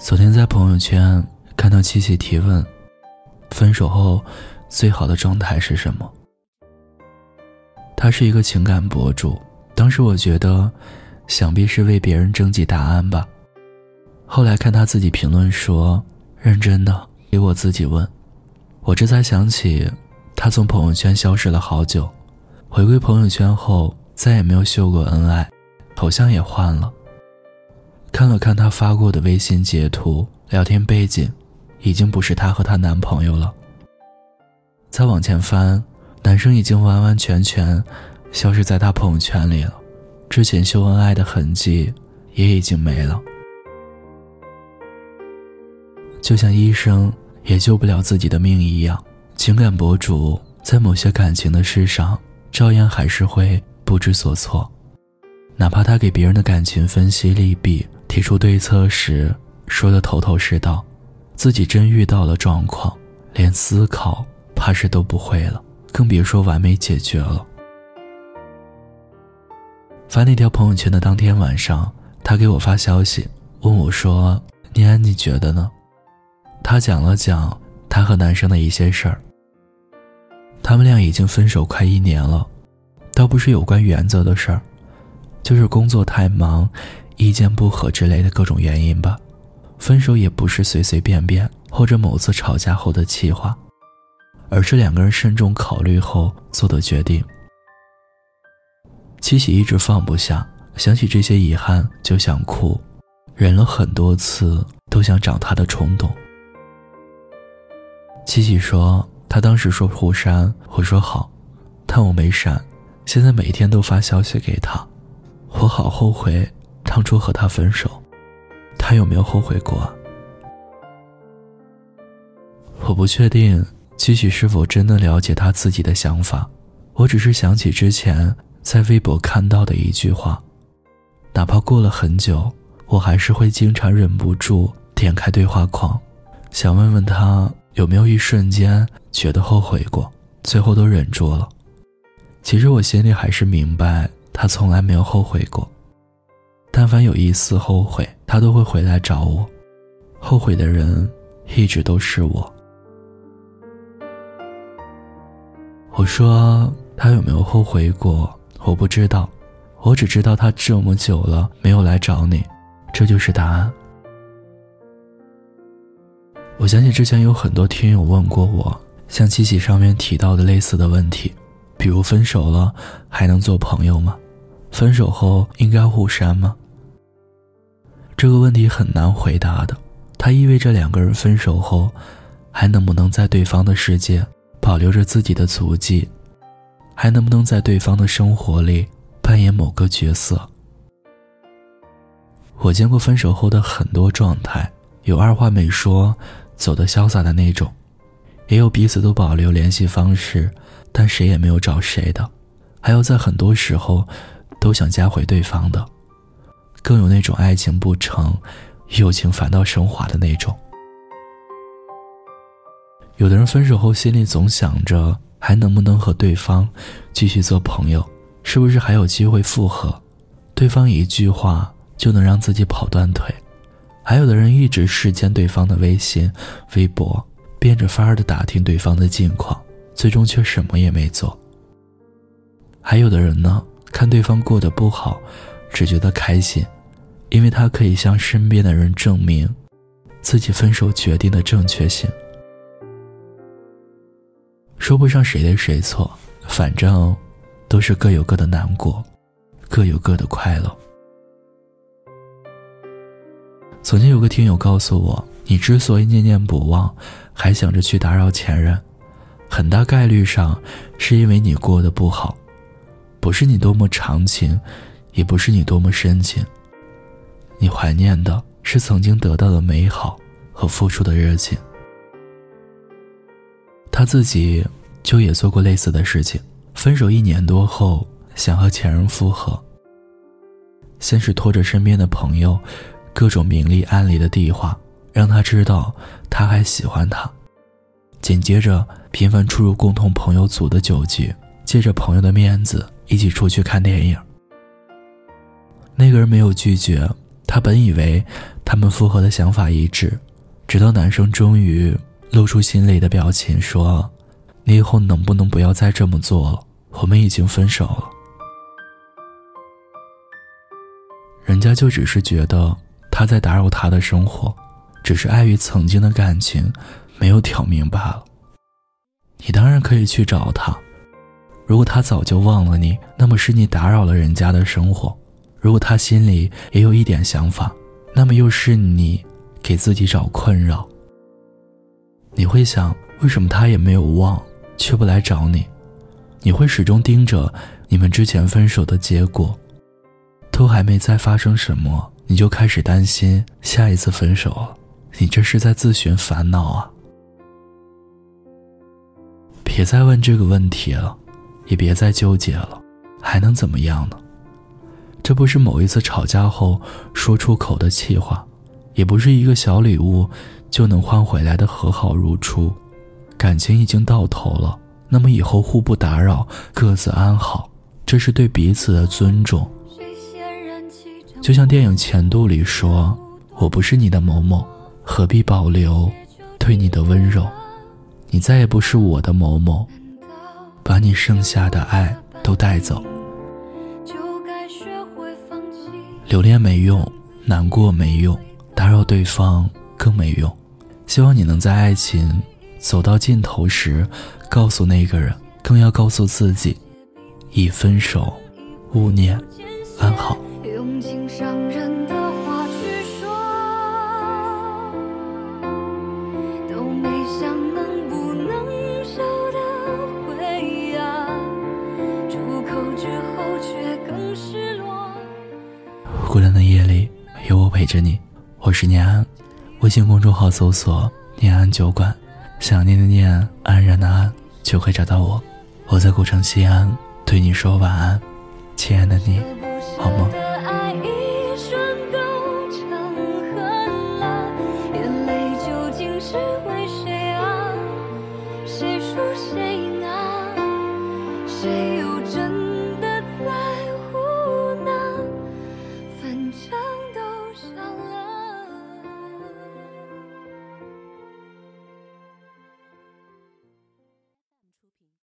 昨天在朋友圈看到七七提问：“分手后最好的状态是什么？”他是一个情感博主，当时我觉得，想必是为别人征集答案吧。后来看他自己评论说：“认真的给我自己问。”我这才想起，他从朋友圈消失了好久，回归朋友圈后再也没有秀过恩爱，头像也换了。看了看她发过的微信截图，聊天背景已经不是她和她男朋友了。再往前翻，男生已经完完全全消失在她朋友圈里了，之前秀恩爱的痕迹也已经没了。就像医生也救不了自己的命一样，情感博主在某些感情的事上，照样还是会不知所措，哪怕他给别人的感情分析利弊。提出对策时，说的头头是道，自己真遇到了状况，连思考怕是都不会了，更别说完美解决了。发那条朋友圈的当天晚上，他给我发消息，问我说：“念安，你觉得呢？”他讲了讲他和男生的一些事儿。他们俩已经分手快一年了，倒不是有关原则的事儿，就是工作太忙。意见不合之类的各种原因吧，分手也不是随随便便或者某次吵架后的气话，而是两个人慎重考虑后做的决定。七喜一直放不下，想起这些遗憾就想哭，忍了很多次都想找他的冲动。七喜说，他当时说互删，我说好，但我没删，现在每天都发消息给他，我好后悔。当初和他分手，他有没有后悔过？我不确定七喜是否真的了解他自己的想法。我只是想起之前在微博看到的一句话，哪怕过了很久，我还是会经常忍不住点开对话框，想问问他有没有一瞬间觉得后悔过，最后都忍住了。其实我心里还是明白，他从来没有后悔过。但凡有一丝后悔，他都会回来找我。后悔的人一直都是我。我说他有没有后悔过？我不知道，我只知道他这么久了没有来找你，这就是答案。我相信之前有很多听友问过我，像七喜上面提到的类似的问题，比如分手了还能做朋友吗？分手后应该互删吗？这个问题很难回答的，它意味着两个人分手后，还能不能在对方的世界保留着自己的足迹，还能不能在对方的生活里扮演某个角色？我见过分手后的很多状态，有二话没说走的潇洒的那种，也有彼此都保留联系方式，但谁也没有找谁的，还有在很多时候都想加回对方的。更有那种爱情不成，友情反倒升华的那种。有的人分手后心里总想着还能不能和对方继续做朋友，是不是还有机会复合？对方一句话就能让自己跑断腿。还有的人一直视奸对方的微信、微博，变着法儿的打听对方的近况，最终却什么也没做。还有的人呢，看对方过得不好。只觉得开心，因为他可以向身边的人证明自己分手决定的正确性。说不上谁对谁错，反正都是各有各的难过，各有各的快乐。曾经有个听友告诉我，你之所以念念不忘，还想着去打扰前任，很大概率上是因为你过得不好，不是你多么长情。也不是你多么深情，你怀念的是曾经得到的美好和付出的热情。他自己就也做过类似的事情，分手一年多后想和前任复合。先是拖着身边的朋友，各种明里暗里的地话，让他知道他还喜欢他。紧接着频繁出入共同朋友组的酒局，借着朋友的面子一起出去看电影。那个人没有拒绝，他本以为他们复合的想法一致，直到男生终于露出心里的表情，说：“你以后能不能不要再这么做了？我们已经分手了。”人家就只是觉得他在打扰他的生活，只是碍于曾经的感情，没有挑明罢了。你当然可以去找他，如果他早就忘了你，那么是你打扰了人家的生活；如果他心里也有一点想法，那么又是你给自己找困扰。你会想，为什么他也没有忘，却不来找你？你会始终盯着你们之前分手的结果。都还没再发生什么，你就开始担心下一次分手了，你这是在自寻烦恼啊！别再问这个问题了，也别再纠结了，还能怎么样呢？这不是某一次吵架后说出口的气话，也不是一个小礼物就能换回来的和好如初。感情已经到头了，那么以后互不打扰，各自安好，这是对彼此的尊重。就像电影《前度》里说：“我不是你的某某，何必保留对你的温柔？你再也不是我的某某，把你剩下的爱都带走。留恋没用，难过没用，打扰对方更没用。希望你能在爱情走到尽头时，告诉那个人，更要告诉自己：已分手，勿念，安好。”冷的夜里，有我陪着你。我是念安，微信公众号搜索“念安酒馆”，想念的念，安然的安，就会找到我。我在古城西安，对你说晚安，亲爱的你，好吗？谁输谁？谁？